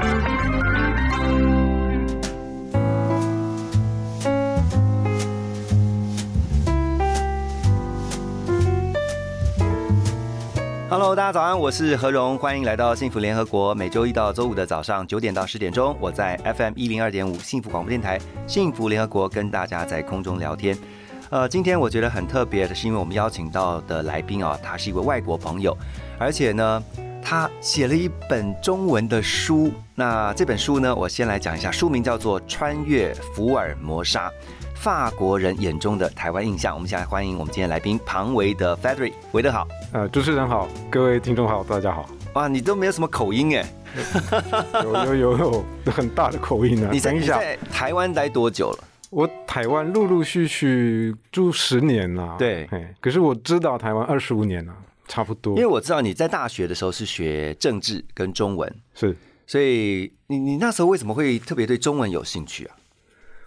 大家早安，我是何荣，欢迎来到幸福联合国。每周一到周五的早上九点到十点钟，我在 FM 一零二点五幸福广播电台幸福联合国跟大家在空中聊天。呃，今天我觉得很特别的是，因为我们邀请到的来宾啊，他是一位外国朋友，而且呢，他写了一本中文的书。那这本书呢，我先来讲一下，书名叫做《穿越福尔摩沙》。法国人眼中的台湾印象，我们现在欢迎我们今天来宾庞维德 Frederick，维德好。呃，主持人好，各位听众好，大家好。哇，你都没有什么口音哎，有有有有很大的口音啊！你在等一下，在台湾待多久了？我台湾陆陆续续住十年啦。对嘿可是我知道台湾二十五年了，差不多因为。我知道你在大学的时候是学政治跟中文，是，所以你你那时候为什么会特别对中文有兴趣啊？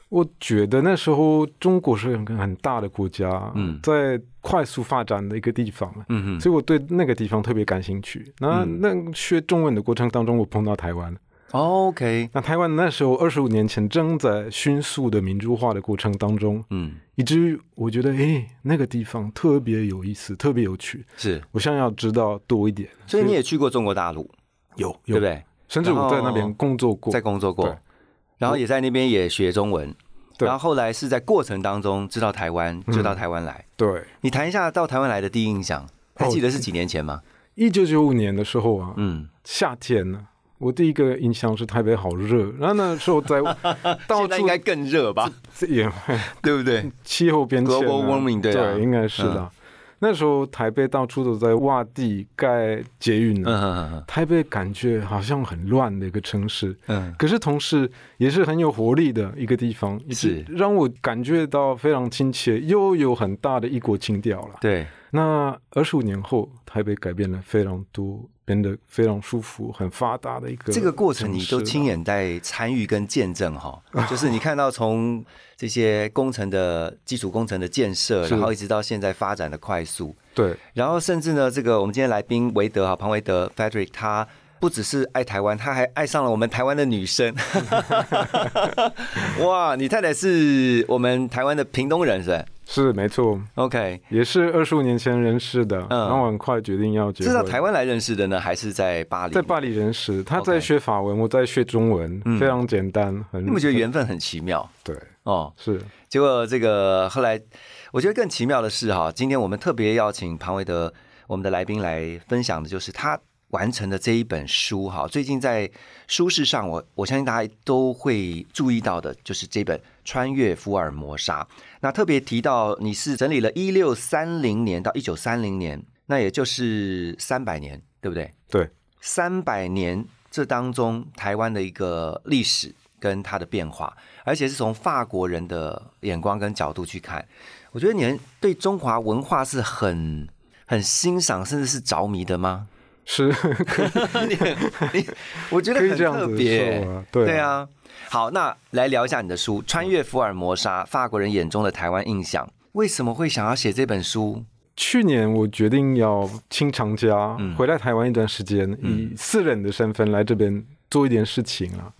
我觉得那时候中国是一个很大的国家，嗯。在快速发展的一个地方，嗯所以我对那个地方特别感兴趣。那、嗯。那学中文的过程当中，我碰到台湾。，OK，那台湾那时候二十五年前正在迅速的民主化的过程当中，嗯，以至于我觉得，哎，那个地方特别有意思，特别有趣，是，我想要知道多一点。所以你也去过中国大陆，有有。对不，对？甚至我在那边工作过，在工作过。对，然后也在那边也学中文，对然后后来是在过程当中知道台湾，就到台湾来。对，你谈一下到台湾来的第一印象，还记得是几年前吗？一九九五年的时候啊，嗯，夏天呢、我第一个印象是台北好热，然后那时候在 到处应该更热吧？这也 对不对？气候变迁、啊、Global warming，对啊应该是的。那时候台北到处都在挖地盖捷运呢、台北感觉好像很乱的一个城市，嗯。可是同时也是很有活力的一个地方，也是。让我感觉到非常亲切，又有很大的异国情调了。对，那二十五年后，台北改变了非常多，变得非常舒服、很发达的一个这个过程你都亲眼在参与跟见证哈，就是你看到从这些工程的基础工程的建设，然后一直到现在发展的快速，对然后甚至呢，这个我们今天来宾韦德哈庞韦德 Frederick 他。不只是爱台湾，他还爱上了我们台湾的女生。哇，你太太是我们台湾的屏东人是吧是没错，？OK，也是二十五年前认识的，嗯然后很快决定要结婚。是到台湾来认识的呢，还是在巴黎？在巴黎认识，他在学法文，我在学中文，嗯非常简单，很你们觉得缘分很奇妙对哦。是结果这个后来，我觉得更奇妙的是哈，今天我们特别邀请庞维德我们的来宾来分享的，就是他完成的这一本书哈。最近在书市上，我我相信大家都会注意到的，就是这本《穿越福尔摩沙》。那特别提到你是整理了一六三零年到一九三零年，那也就是三百年，对不对？对三百年这当中台湾的一个历史跟它的变化，而且是从法国人的眼光跟角度去看。我觉得你们对中华文化是很很欣赏，甚至是着迷的吗？是，你你，我觉得可以很这样特别对啊对啊。好，那来聊一下你的书《穿越福尔摩沙：法国人眼中的台湾印象》。为什么会想要写这本书？去年我决定要清长假，嗯回来台湾一段时间，以私人的身份来这边做一点事情啊。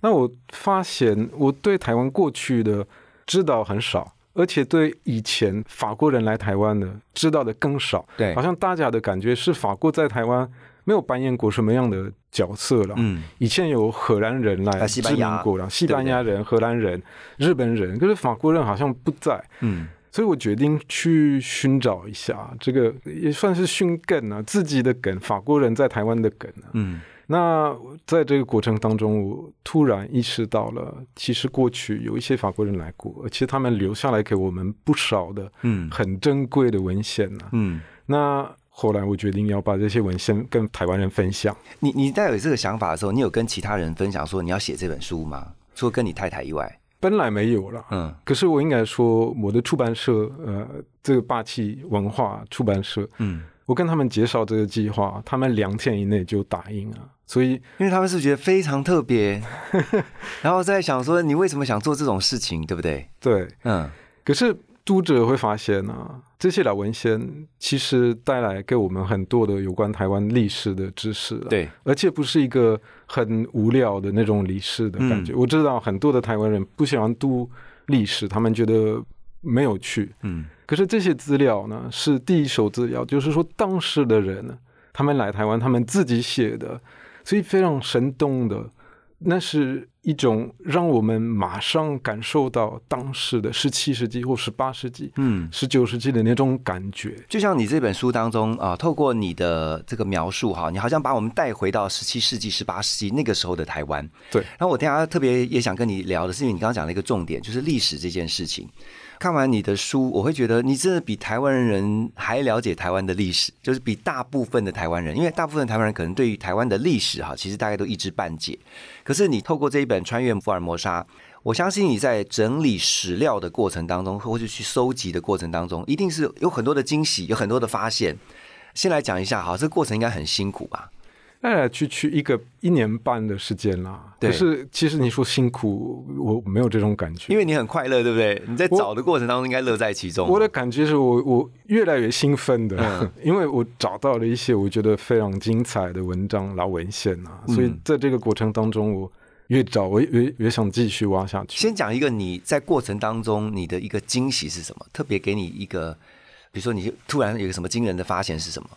那我发现我对台湾过去的知道很少，而且对以前法国人来台湾的知道的更少。对好像大家的感觉是法国在台湾没有扮演过什么样的角色了。嗯，以前有荷兰人来啊西班牙殖民过了，西班牙人、荷兰人、日本人，可是法国人好像不在。嗯，所以我决定去寻找一下，这个也算是寻梗啊，自己的梗，法国人在台湾的梗啊。嗯，那在这个过程当中，我突然意识到了，其实过去有一些法国人来过，而且他们留下来给我们不少的嗯很珍贵的文献啊。嗯，那后来我决定要把这些文献跟台湾人分享。你你在有这个想法的时候，你有跟其他人分享说你要写这本书吗？除了跟你太太以外，本来没有了，嗯可是我应该说，我的出版社，呃，这个霸气文化出版社，嗯，我跟他们介绍这个计划，他们两天以内就答应了，所以因为他们是觉得非常特别，然后在想说你为什么想做这种事情，对不对？对，嗯。可是读者会发现啊，这些老文献其实带来给我们很多的有关台湾历史的知识了，，对，而且不是一个很无聊的那种历史的感觉。嗯。我知道很多的台湾人不喜欢读历史，他们觉得没有趣，嗯。可是这些资料呢，是第一手资料，就是说当时的人呢，他们来台湾，他们自己写的，所以非常生动的。那是一种让我们马上感受到当时的十七世纪或十八世纪、嗯，十九世纪的那种感觉。就像你这本书当中啊，透过你的这个描述哈，你好像把我们带回到十七世纪、十八世纪那个时候的台湾。对然后我等一下特别也想跟你聊的是，因为你刚刚讲了一个重点，就是历史这件事情。看完你的书，我会觉得你真的比台湾人还了解台湾的历史，就是比大部分的台湾人，因为大部分的台湾人可能对于台湾的历史哈，其实大概都一知半解。可是你透过这一本《穿越福尔摩沙》，我相信你在整理史料的过程当中，或者去收集的过程当中，一定是有很多的惊喜，有很多的发现。先来讲一下哈，这个过程应该很辛苦吧？来来去去一个一年半的时间啦。可是其实你说辛苦，我没有这种感觉，因为你很快乐，对不对？你在找的过程当中应该乐在其中。我的感觉是我我越来越兴奋的，嗯 因为我找到了一些我觉得非常精彩的文章老文献啊，嗯所以在这个过程当中，我越找我越越想继续挖下去。先讲一个你在过程当中你的一个惊喜是什么？特别给你一个，比如说你突然有一个什么惊人的发现是什么？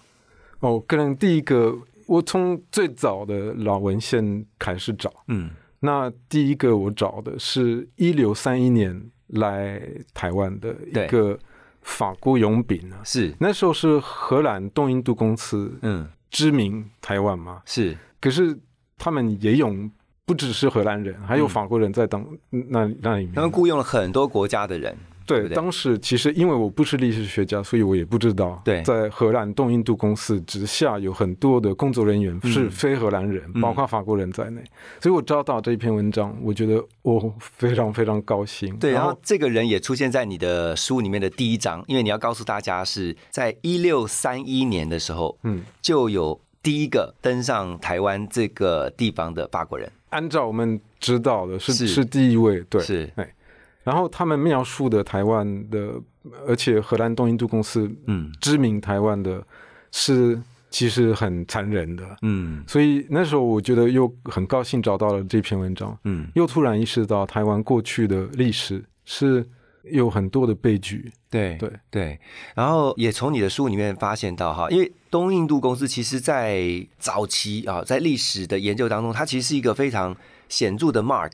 哦，可能第一个，我从最早的老文献开始找，嗯。那第一个我找的是一六三一年来台湾的一个法国佣兵啊，是，那时候是荷兰东印度公司嗯。知名台湾嘛，是，可是他们也用不只是荷兰人，还有嗯。法国人在当那那里面。他们雇佣了很多国家的人，对当时其实因为我不是历史学家，所以我也不知道。对在荷兰东印度公司之下有很多的工作人员嗯是非荷兰人，嗯包括法国人在内。所以我找到这一篇文章，我觉得我非常非常高兴。对，然然后这个人也出现在你的书里面的第一章，因为你要告诉大家是在一六三一年的时候，嗯，就有第一个登上台湾这个地方的法国人，按照我们知道的是是是第一位，对，是哎。然后他们描述的台湾的，而且荷兰东印度公司嗯。知名台湾的，是其实很残忍的。嗯。所以那时候我觉得又很高兴找到了这篇文章，嗯，又突然意识到台湾过去的历史是有很多的悲剧。对对。对，然后也从你的书里面发现到哈，因为东印度公司其实在早期啊，在历史的研究当中，它其实是一个非常显著的 mark，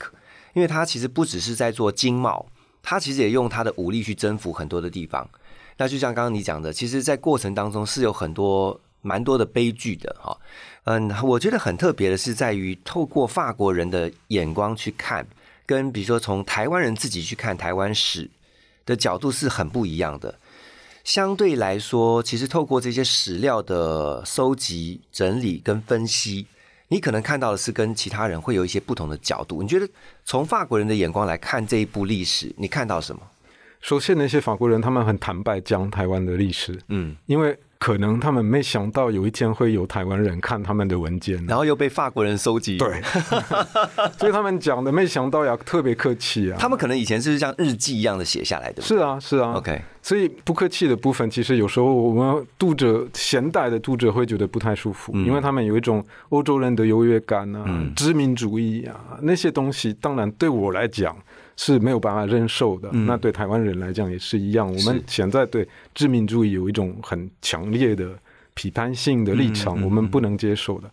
因为他其实不只是在做经贸，他其实也用他的武力去征服很多的地方。那就像刚刚你讲的，其实，在过程当中是有很多蛮多的悲剧的哈。嗯，我觉得很特别的是在于透过法国人的眼光去看，跟比如说从台湾人自己去看台湾史的角度是很不一样的。相对来说，其实透过这些史料的收集、整理跟分析，你可能看到的是跟其他人会有一些不同的角度。你觉得从法国人的眼光来看这一部历史，你看到什么？首先，那些法国人他们很坦白讲台湾的历史，嗯，因为可能他们没想到有一天会有台湾人看他们的文件，然后又被法国人收集，对，所以他们讲的没想到呀特别客气啊。他们可能以前是像日记一样的写下来的，是啊，是啊。OK，所以不客气的部分，其实有时候我们读者现代的读者会觉得不太舒服，嗯。因为他们有一种欧洲人的优越感啊、嗯。殖民主义啊那些东西，当然对我来讲是没有办法忍受的。嗯那对台湾人来讲也是一样，我们现在对殖民主义有一种很强烈的批判性的立场，我们不能接受的。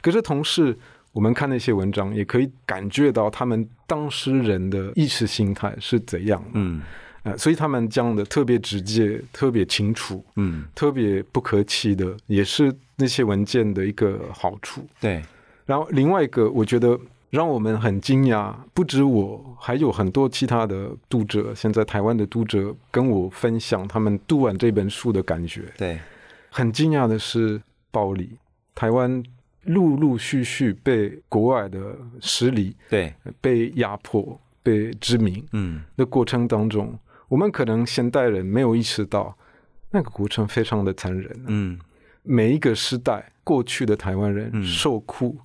可是同时，我们看那些文章，也可以感觉到他们当事人的意识形态是怎样的。嗯呃，所以他们讲的特别直接、特别清楚、嗯，特别不客气的，也是那些文件的一个好处。对，然后另外一个，我觉得让我们很惊讶，不止我，还有很多其他的读者，现在台湾的读者跟我分享他们读完这本书的感觉。对，很惊讶的是，暴力，台湾陆陆续续被国外的势力对，被压迫、被殖民嗯。的过程当中，我们可能现代人没有意识到，那个过程非常的残忍。嗯。每一个时代过去的台湾人嗯。受苦，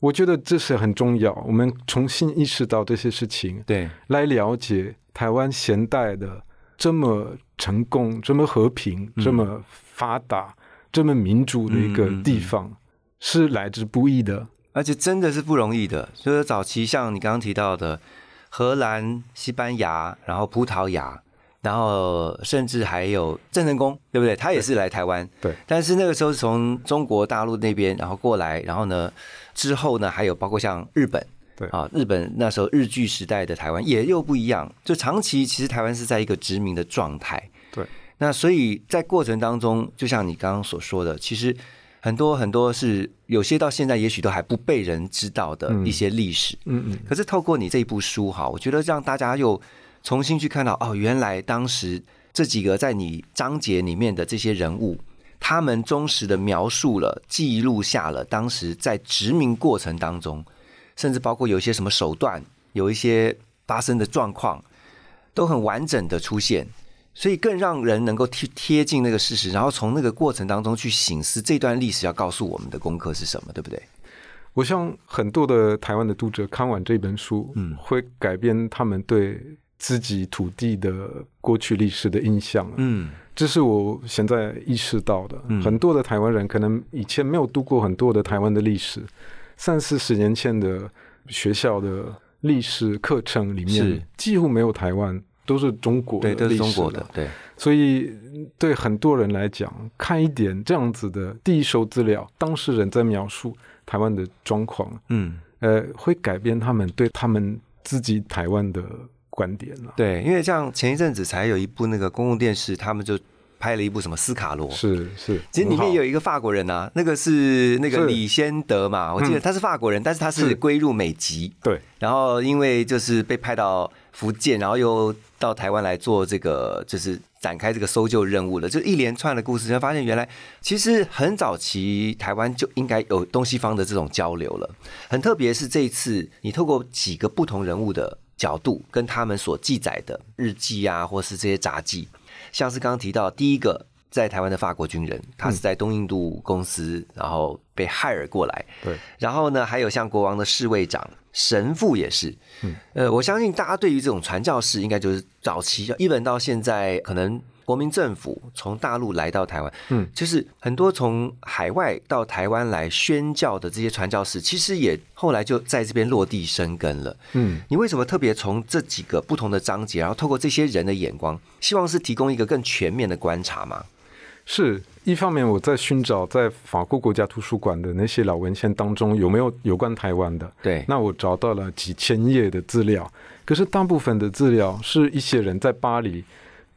我觉得这是很重要。我们重新意识到这些事情，对，来了解台湾现代的这么成功、这么和平、嗯这么发达、这么民主的一个嗯嗯嗯地方，是来之不易的。而且真的是不容易的。就是早期像你刚刚提到的荷兰、西班牙，然后葡萄牙，然后甚至还有郑成功，对不对？他也是来台湾。对但是那个时候是从中国大陆那边然后过来，然后呢之后呢还有包括像日本。对啊，日本那时候日据时代的台湾也又不一样，就长期其实台湾是在一个殖民的状态。对，那所以在过程当中，就像你刚刚所说的，其实很多很多是有些到现在也许都还不被人知道的一些历史。嗯嗯，可是透过你这一部书哈，我觉得让大家又重新去看到哦，原来当时这几个在你章节里面的这些人物，他们忠实的描述了、记录下了当时在殖民过程当中，甚至包括有一些什么手段，有一些发生的状况，都很完整的出现。所以更让人能够贴贴近那个事实，然后从那个过程当中去醒思这段历史要告诉我们的功课是什么，对不对？我想很多的台湾的读者看完这本书，嗯会改变他们对自己土地的过去历史的印象。嗯这是我现在意识到的。嗯很多的台湾人可能以前没有读过很多的台湾的历史，三四十年前的学校的历史课程里面几乎没有台湾，都是中国的对，都是中国的，对，所以对很多人来讲，看一点这样子的第一手资料，当事人在描述台湾的状况，嗯。呃，会改变他们对他们自己台湾的观点了。对，因为像前一阵子才有一部那个公共电视，他们就拍了一部什么斯卡罗，是是，其实里面有一个法国人啊，那个是那个李先德嘛，我记得嗯他是法国人，但是他是是。归入美籍，对。然后因为就是被派到福建，然后又到台湾来做这个就是展开这个搜救任务了，就一连串的故事，就发现原来其实很早期台湾就应该有东西方的这种交流了。很特别是这一次，你透过几个不同人物的角度，跟他们所记载的日记啊，或是这些杂记，像是刚刚提到第一个在台湾的法国军人，他是在东印度公司，然后被害尔过来，对，然后呢，还有像国王的侍卫长、神父也是。嗯，呃，我相信大家对于这种传教士，应该就是早期一本到现在，可能国民政府从大陆来到台湾，嗯就是很多从海外到台湾来宣教的这些传教士，其实也后来就在这边落地生根了。嗯。你为什么特别从这几个不同的章节，然后透过这些人的眼光，希望是提供一个更全面的观察吗？是一方面，我在寻找在法国国家图书馆的那些老文献当中有没有有关台湾的。对，那我找到了几千页的资料，可是大部分的资料是一些人在巴黎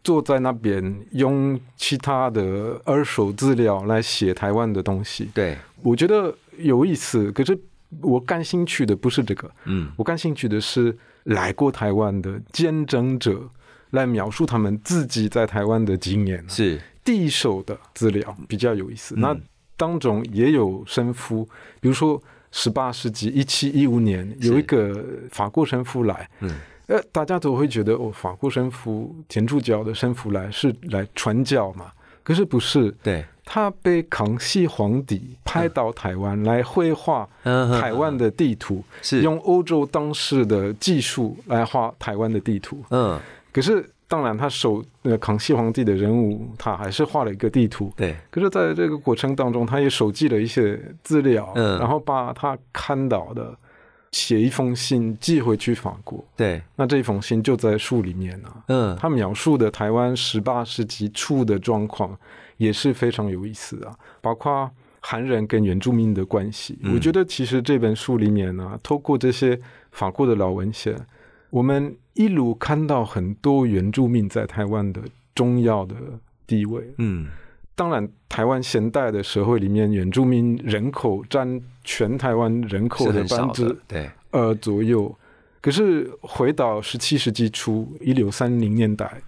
坐在那边用其他的二手资料来写台湾的东西。对，我觉得有意思，可是我感兴趣的不是这个，嗯，我感兴趣的是来过台湾的见证者来描述他们自己在台湾的经验。是，第一手的资料比较有意思。嗯那当中也有神父，比如说十八世纪一七一五年有一个法国神父来，嗯，呃，大家都会觉得哦，法国神父、天主教的神父来是来传教嘛，可是不是。对，他被康熙皇帝派到台湾来绘画台湾的地图，是用欧洲当时的技术来画台湾的地图。嗯，可是当然，他手呃康熙皇帝的人物，他还是画了一个地图。对，可是在这个过程当中，他也收集了一些资料，嗯然后把他看到的写一封信寄回去法国。对，那这封信就在书里面啊。嗯，他描述的台湾十八世纪初的状况也是非常有意思啊，包括汉人跟原住民的关系。嗯我觉得其实这本书里面呢、透过这些法国的老文献，我们一路看到很多原住民在台湾的重要的地位。嗯，当然，台湾现代的社会里面，原住民人口占全台湾人口的百分之对，呃左右。可是回到十七世纪初，一六三零年代，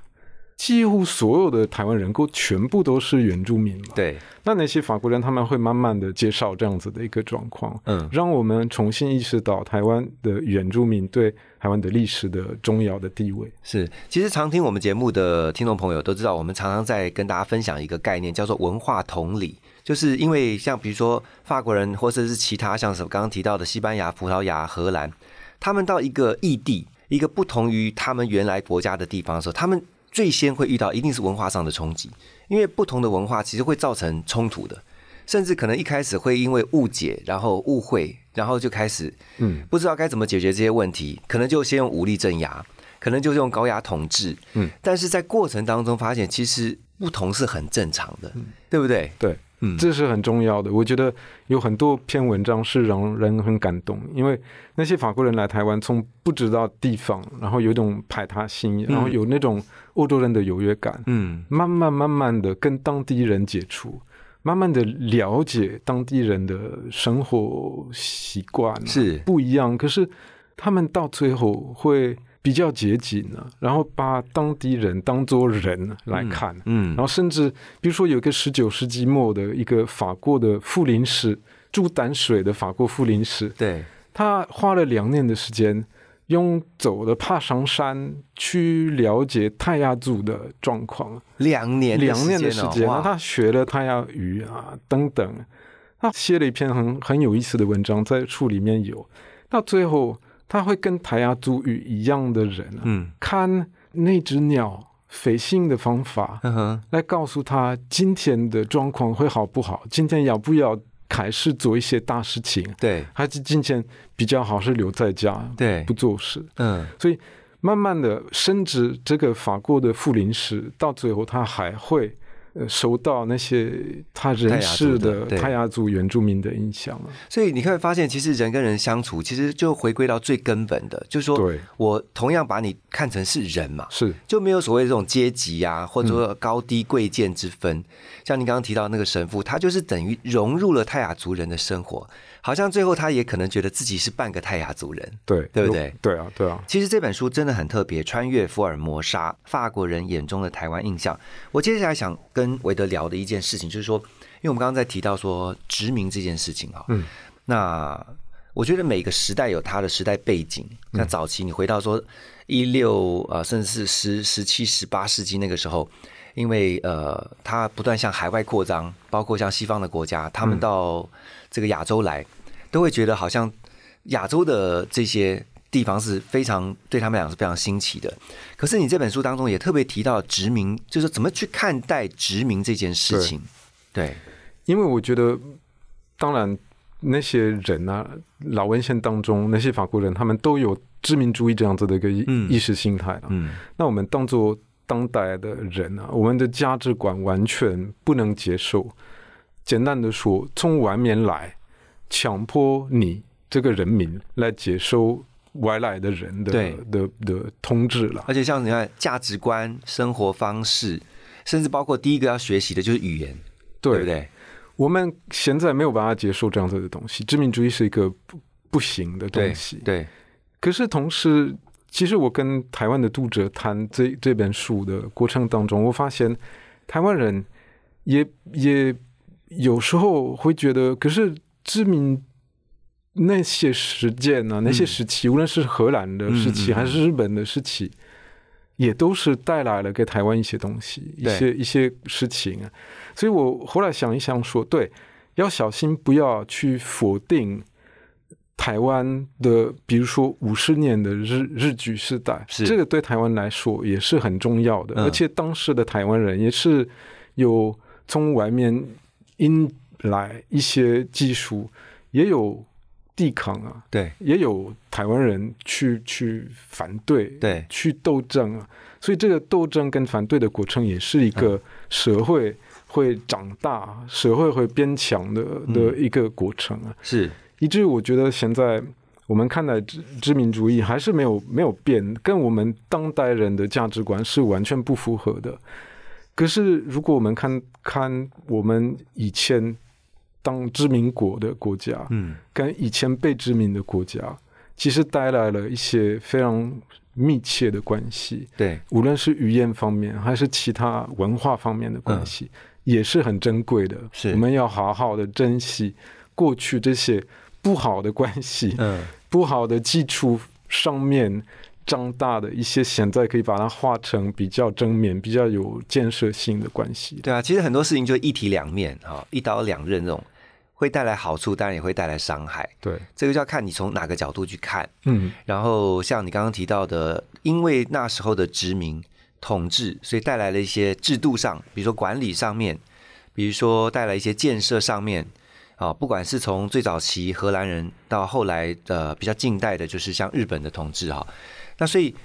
几乎所有的台湾人口全部都是原住民嘛。对，那那些法国人他们会慢慢的介绍这样子的一个状况，嗯让我们重新意识到台湾的原住民对台湾的历史的重要的地位。是，其实常听我们节目的听众朋友都知道，我们常常在跟大家分享一个概念，叫做文化同理。就是因为像比如说法国人，或者是其他像什么刚刚提到的西班牙、葡萄牙、荷兰，他们到一个异地，一个不同于他们原来国家的地方的时候，他们最先会遇到一定是文化上的冲击，因为不同的文化其实会造成冲突的，甚至可能一开始会因为误解，然后误会，然后就开始嗯。不知道该怎么解决这些问题，可能就先用武力镇压，可能就用高压统治，嗯，但是在过程当中发现，其实不同是很正常的，对不对？对，嗯，这是很重要的。我觉得有很多篇文章是让人很感动，因为那些法国人来台湾，从不知道地方，然后有一种排他性，然后有那种欧洲人的优越感，嗯慢慢慢慢的跟当地人接触，慢慢的了解当地人的生活习惯啊是不一样，可是他们到最后会比较接近呢、然后把当地人当作人来看。嗯然后甚至比如说有一个十九世纪末的一个法国的富林史，住淡水的法国富林史，对，他花了两年的时间，用走的爬上山去了解泰雅族的状况，两年的两年的时间，哦哇那他学了泰雅语啊等等，他写了一篇很很有意思的文章，在书里面有。到最后，他会跟台雅族语一样的人啊，嗯。看那只鸟飞行的方法，嗯哼，来告诉他今天的状况会好不好，今天要不要开始做一些大事情，对。还是今天比较好是留在家对。不，做事。嗯。所以慢慢的，甚至这个法国的富林史到最后，他还会呃受到那些他认识的泰雅族原住民的影响啊。所以你会发现，其实人跟人相处，其实就回归到最根本的，就是说，我同样把你看成是人嘛，是就没有所谓这种阶级啊，或者说高低贵贱之分。像你刚刚提到那个神父，他就是等于融入了泰雅族人的生活，好像最后他也可能觉得自己是半个泰雅族人。对，对不对？对啊，对啊，其实这本书真的很特别，《穿越福尔摩沙：法国人眼中的台湾印象》。我接下来想跟韦德聊的一件事情，就是说，因为我们刚刚在提到说殖民这件事情哈，嗯，那我觉得每个时代有它的时代背景。那早期你回到说一六啊，甚至是十十七、十八世纪那个时候，因为呃，它不断向海外扩张，包括像西方的国家，他们到这个亚洲来，都会觉得好像亚洲的这些地方是非常对他们俩是非常新奇的。可是你这本书当中也特别提到殖民，就是怎么去看待殖民这件事情。对，因为我觉得，当然那些人啊，老文献当中那些法国人，他们都有殖民主义这样子的一个意识形态了。嗯那我们当做当代的人啊，我们的价值观完全不能接受。简单的说，从外面来，强迫你这个人民来接受外来的人的对的的统治了。而且像你看价值观、生活方式，甚至包括第一个要学习的就是语言，对不对？我们现在没有办法接受这样子的东西，殖民主义是一个不不行的东西。对，可是同时，其实我跟台湾的读者谈这这本书的过程当中，我发现台湾人也也有时候会觉得，可是知名那些事件啊，那些时期，无论是荷兰的时期还是日本的时期，也都是带来了给台湾一些东西，一些一些事情啊。所以我后来想一想说，对，要小心不要去否定台湾的，比如说五十年的日日据时代，是。这个对台湾来说也是很重要的，嗯。而且当时的台湾人也是有从外面引来一些技术，也有抵抗啊，对。也有台湾人去去反对，对。去斗争啊，所以这个斗争跟反对的过程也是一嗯。个社会会长大、社会会变强的嗯。的一个过程啊。是，以至于我觉得现在我们看待殖殖民主义还是没有没有变，跟我们当代人的价值观是完全不符合的。可是如果我们看看我们以前当殖民国的国家，嗯跟以前被殖民的国家，其实带来了一些非常密切的关系，对，无论是语言方面还是其他文化方面的关系，也是很珍贵的。是我们要好好的珍惜过去这些不好的关系，嗯，不好的基础上面长大的一些，现在可以把它化成比较正面、比较有建设性的关系。对啊，其实很多事情就一体两面哈，一刀两刃这种，会带来好处，当然也会带来伤害。对，这个就要看你从哪个角度去看。嗯，然后像你刚刚提到的，因为那时候的殖民统治，所以带来了一些制度上，比如说管理上面，比如说带来一些建设上面。啊，不管是从最早期荷兰人到后来呃比较近代的，就是像日本的统治哈，那所以，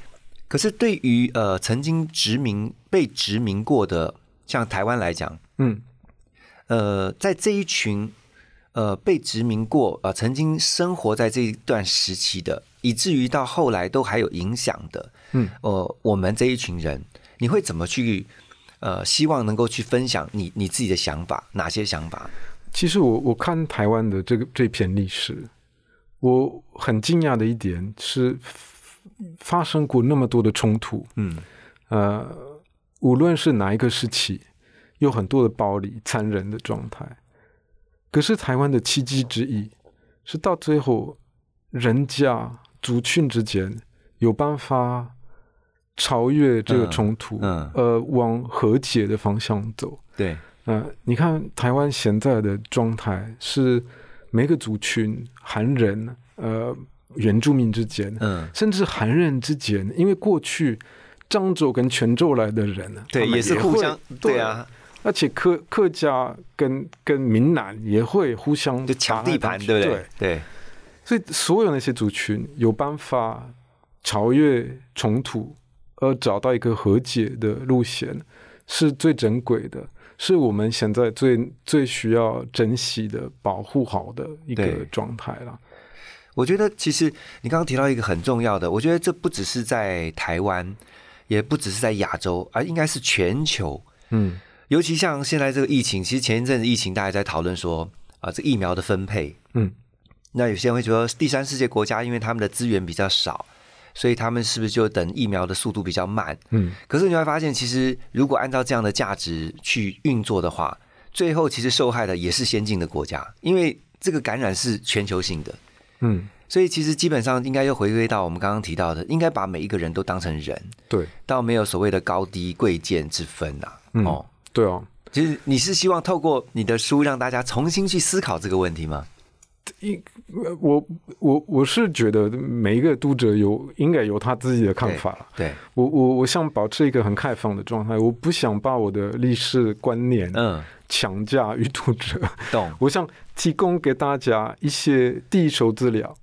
可是对于呃曾经殖民被殖民过的，像台湾来讲，嗯，呃，在这一群呃被殖民过呃曾经生活在这一段时期的，以至于到后来都还有影响的，嗯，呃，我们这一群人，你会怎么去呃希望能够去分享你你自己的想法，哪些想法？其实我我看台湾的这个这篇历史，我很惊讶的一点是，发生过那么多的冲突，嗯呃，无论是哪一个时期，有很多的暴力、残忍的状态。可是台湾的奇迹之一，是到最后，人家族群之间有办法超越这个冲突，嗯呃，往和解的方向走。对，呃，你看台湾现在的状态是每个族群，韩人、呃原住民之间，嗯，甚至韩人之间，因为过去漳州跟泉州来的人呢，对，也是互相，对，啊，而且客客家跟跟闽南也会互相就抢地盘，对不对对？？对，所以所有那些族群有办法超越冲突，而找到一个和解的路线，是最珍贵的，是我们现在最最需要珍惜的、保护好的一个状态了。我觉得其实你刚刚提到一个很重要的，我觉得这不只是在台湾，也不只是在亚洲，而应该是全球。嗯尤其像现在这个疫情，其实前一阵子疫情，大家在讨论说啊，这疫苗的分配。嗯，那有些人会觉得第三世界国家因为他们的资源比较少，所以他们是不是就等疫苗的速度比较慢？嗯，可是你会发现，其实如果按照这样的价值去运作的话，最后其实受害的也是先进的国家，因为这个感染是全球性的。嗯，所以其实基本上应该又回归到我们刚刚提到的，应该把每一个人都当成人，对，倒没有所谓的高低贵贱之分呐、嗯哦，对哦。其实你是希望透过你的书让大家重新去思考这个问题吗？一呃我我我是觉得每一个读者有应该有他自己的看法了。对，我我我想保持一个很开放的状态，我不想把我的历史观念嗯，强加于读者。懂，我想提供给大家一些第一手资料，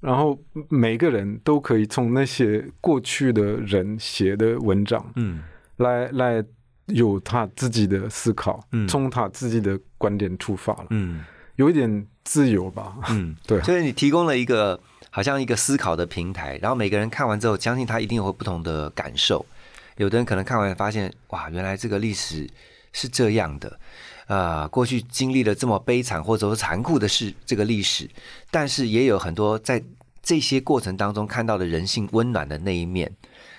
然后每个人都可以从那些过去的人写的文章嗯来来有他自己的思考，嗯从他自己的观点出发了，嗯有一点自由吧。嗯，对就是你提供了一个好像一个思考的平台，然后每个人看完之后，相信他一定有不同的感受。有的人可能看完发现，哇，原来这个历史是这样的，啊、过去经历了这么悲惨或者说残酷的事，这个历史，但是也有很多在这些过程当中看到的人性温暖的那一面。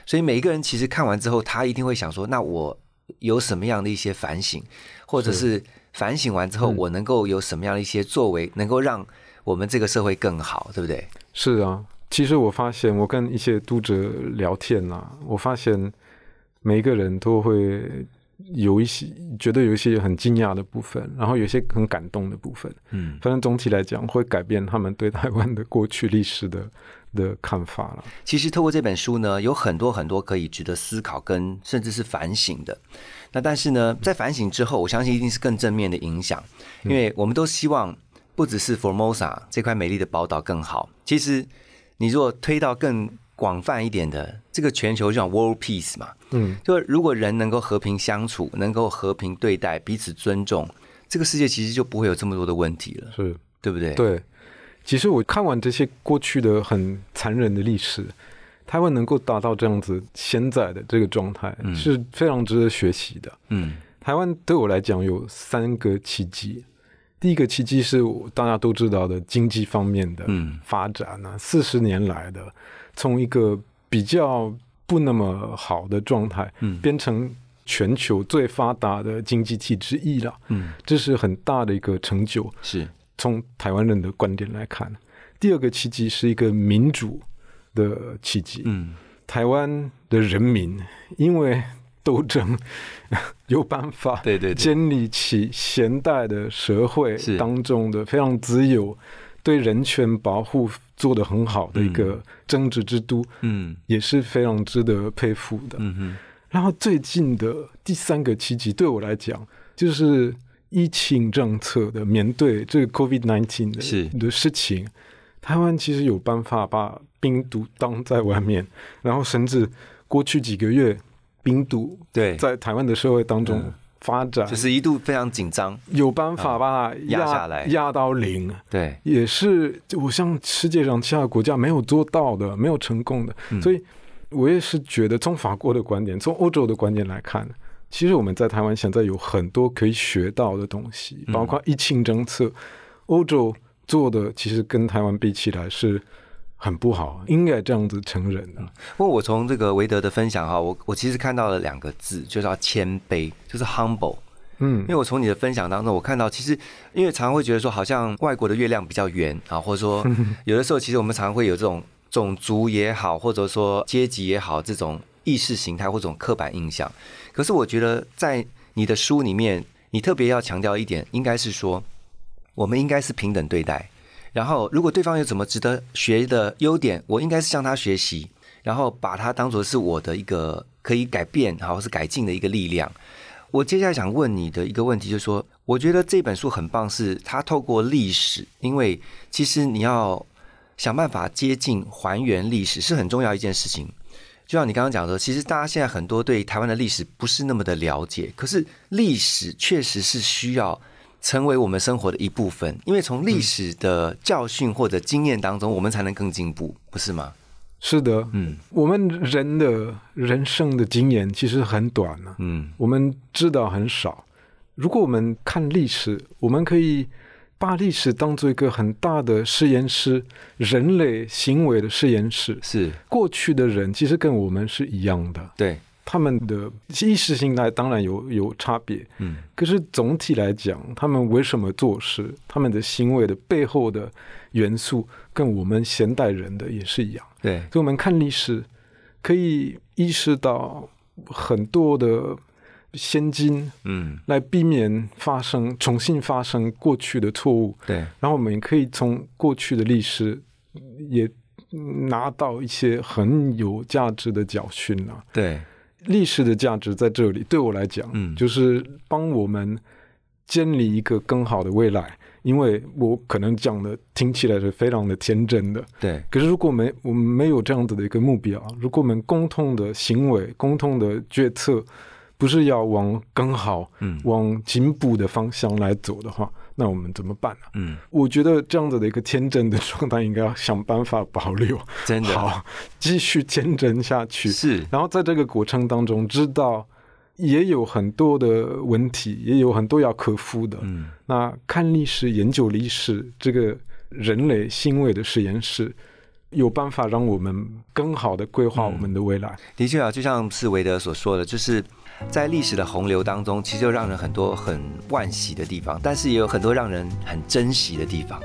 所以每一个人其实看完之后，他一定会想说，那我有什么样的一些反省，或者是反省完之后，嗯我能够有什么样的一些作为，能够让我们这个社会更好，对不对？是啊，其实我发现，我跟一些读者聊天啊，我发现每一个人都会有一些觉得有一些很惊讶的部分，然后有些很感动的部分。嗯，反正总体来讲，会改变他们对台湾的过去历史的的看法了。其实透过这本书呢，有很多很多可以值得思考跟甚至是反省的。那但是呢，在反省之后，我相信一定是更正面的影响，因为我们都希望不只是 Formosa 这块美丽的宝岛更好。其实你如果推到更广泛一点的，这个全球就讲 World Peace 嘛，嗯，就如果人能够和平相处，能够和平对待，彼此尊重，这个世界其实就不会有这么多的问题了，是对不对？，对。其实我看完这些过去的很残忍的历史，台湾能够达到这样子现在的这个状态，嗯是非常值得学习的。嗯台湾对我来讲有三个契机。第一个契机是大家都知道的经济方面的嗯发展啊，四十年来的从一个比较不那么好的状态，嗯变成全球最发达的经济体之一了。嗯，这是很大的一个成就。是从台湾人的观点来看，第二个奇迹是一个民主的奇迹。嗯。台湾的人民因为斗争 有办法对对对。建立起现代的社会是。当中的非常自由、对人权保护做得很好的一个政治制度，嗯。也是非常值得佩服的。嗯哼。然后最近的第三个奇迹，对我来讲，就是疫情政策的面对这个 COVID nineteen 的的事情，台湾其实有办法把病毒挡在外面，然后甚至过去几个月，病毒对，在台湾的社会当中嗯。发展，就是一度非常紧张，有办法把它压下来。压到零。对，也是我像世界上其他国家没有做到的，没有成功的，嗯。所以我也是觉得从法国的观点，从欧洲的观点来看，其实我们在台湾现在有很多可以学到的东西，嗯包括疫情政策，欧洲做的其实跟台湾比起来是很不好，应该这样子承认的。不过我从这个韦德的分享哈，我我其实看到了两个字，就叫谦卑，就是 humble。嗯因为我从你的分享当中，我看到其实，因为常常会觉得说，好像外国的月亮比较圆啊，或者说 有的时候，其实我们常常会有这种种族也好，或者说阶级也好，这种意识形态或这种刻板印象。可是我觉得在你的书里面，你特别要强调一点，应该是说，我们应该是平等对待。然后，如果对方有什么值得学的优点，我应该是向他学习，然后把它当做是我的一个可以改变，好或是改进的一个力量。我接下来想问你的一个问题，就是说，我觉得这本书很棒，是它透过历史，因为其实你要想办法接近还原历史是很重要一件事情。就像你刚刚讲的，其实大家现在很多对台湾的历史不是那么的了解，可是历史确实是需要成为我们生活的一部分，因为从历史的教训或者经验当中，我们才能更进步，不是吗？是的，嗯我们人的人生的经验其实很短呢、嗯我们知道很少。如果我们看历史，我们可以把历史当做一个很大的实验室，人类行为的实验室。是。过去的人其实跟我们是一样的，对，他们的意识形态当然有有差别，嗯。可是总体来讲，他们为什么做事，他们的行为的背后的元素，跟我们现代人的也是一样。对，所以我们看历史，可以意识到很多的先进，嗯来避免发生重新发生过去的错误。对，然后我们也可以从过去的历史也拿到一些很有价值的教训啊。对，历史的价值在这里，对我来讲，嗯就是帮我们建立一个更好的未来。因为我可能讲的听起来是非常的天真的，对，可是如果没我们没有这样子的一个目标，如果我们共同的行为、共同的决策不是要往更好、嗯。往进步的方向来走的话，那我们怎么办呢、嗯，我觉得这样子的一个天真的状态，应该要想办法保留，真的。好，继续天真下去。是，然后在这个过程当中，知道也有很多的问题，也有很多要克服的。嗯。那看历史、研究历史，这个人类行为的实验室，有办法让我们更好的规划我们的未来。的确啊，就像是韦德所说的，就是在历史的洪流当中，其实就让人很多很惋惜的地方，但是也有很多让人很珍惜的地方。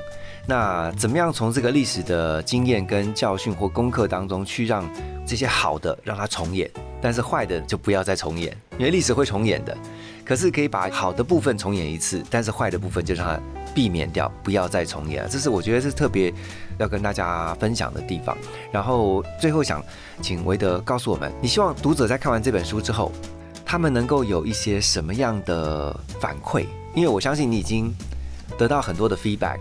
那怎么样从这个历史的经验跟教训或功课当中，去让这些好的让它重演，但是坏的就不要再重演，因为历史会重演的。可是可以把好的部分重演一次，但是坏的部分就让它避免掉，不要再重演。这是我觉得是特别要跟大家分享的地方。然后最后想请韦德告诉我们，你希望读者在看完这本书之后，他们能够有一些什么样的反馈？因为我相信你已经得到很多的 feedback。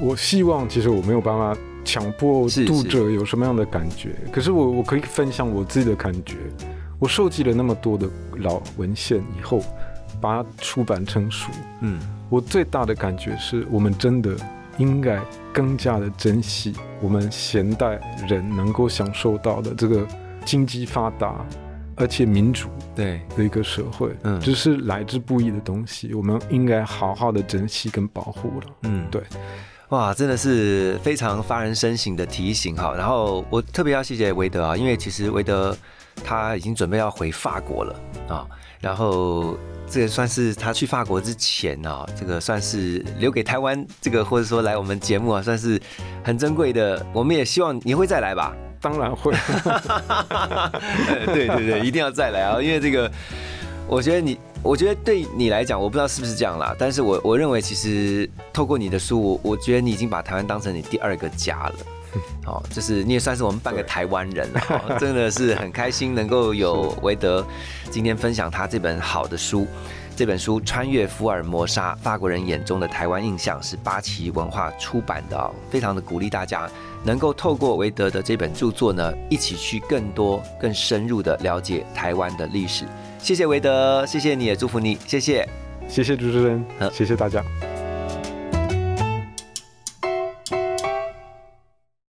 我希望，其实我没有办法强迫读者有什么样的感觉，可是我我可以分享我自己的感觉。我收集了那么多的老文献以后，把它出版成书。嗯我最大的感觉是我们真的应该更加的珍惜我们现代人能够享受到的这个经济发达而且民主对，的一个社会，嗯这是来之不易的东西，我们应该好好的珍惜跟保护了。嗯，对。哇，真的是非常发人深省的提醒哈。然后我特别要谢谢韦德啊，因为其实韦德他已经准备要回法国了啊。然后这个算是他去法国之前啊，这个算是留给台湾这个或者说来我们节目啊，算是很珍贵的。我们也希望你会再来吧。当然会。对对对，一定要再来啊！因为这个，我觉得你。我觉得对你来讲，我不知道是不是这样啦，但是我我认为其实透过你的书，我我觉得你已经把台湾当成你第二个家了，好，就是你也算是我们半个台湾人了，真的是很开心能够有 韦德今天分享他这本好的书，这本书《穿越福尔摩沙：法国人眼中的台湾印象》是八旗文化出版的，非常的鼓励大家能够透过韦德的这本著作呢，一起去更多、更深入的了解台湾的历史。谢谢韦德，谢谢你也祝福你，谢谢，谢谢主持人，谢谢大家。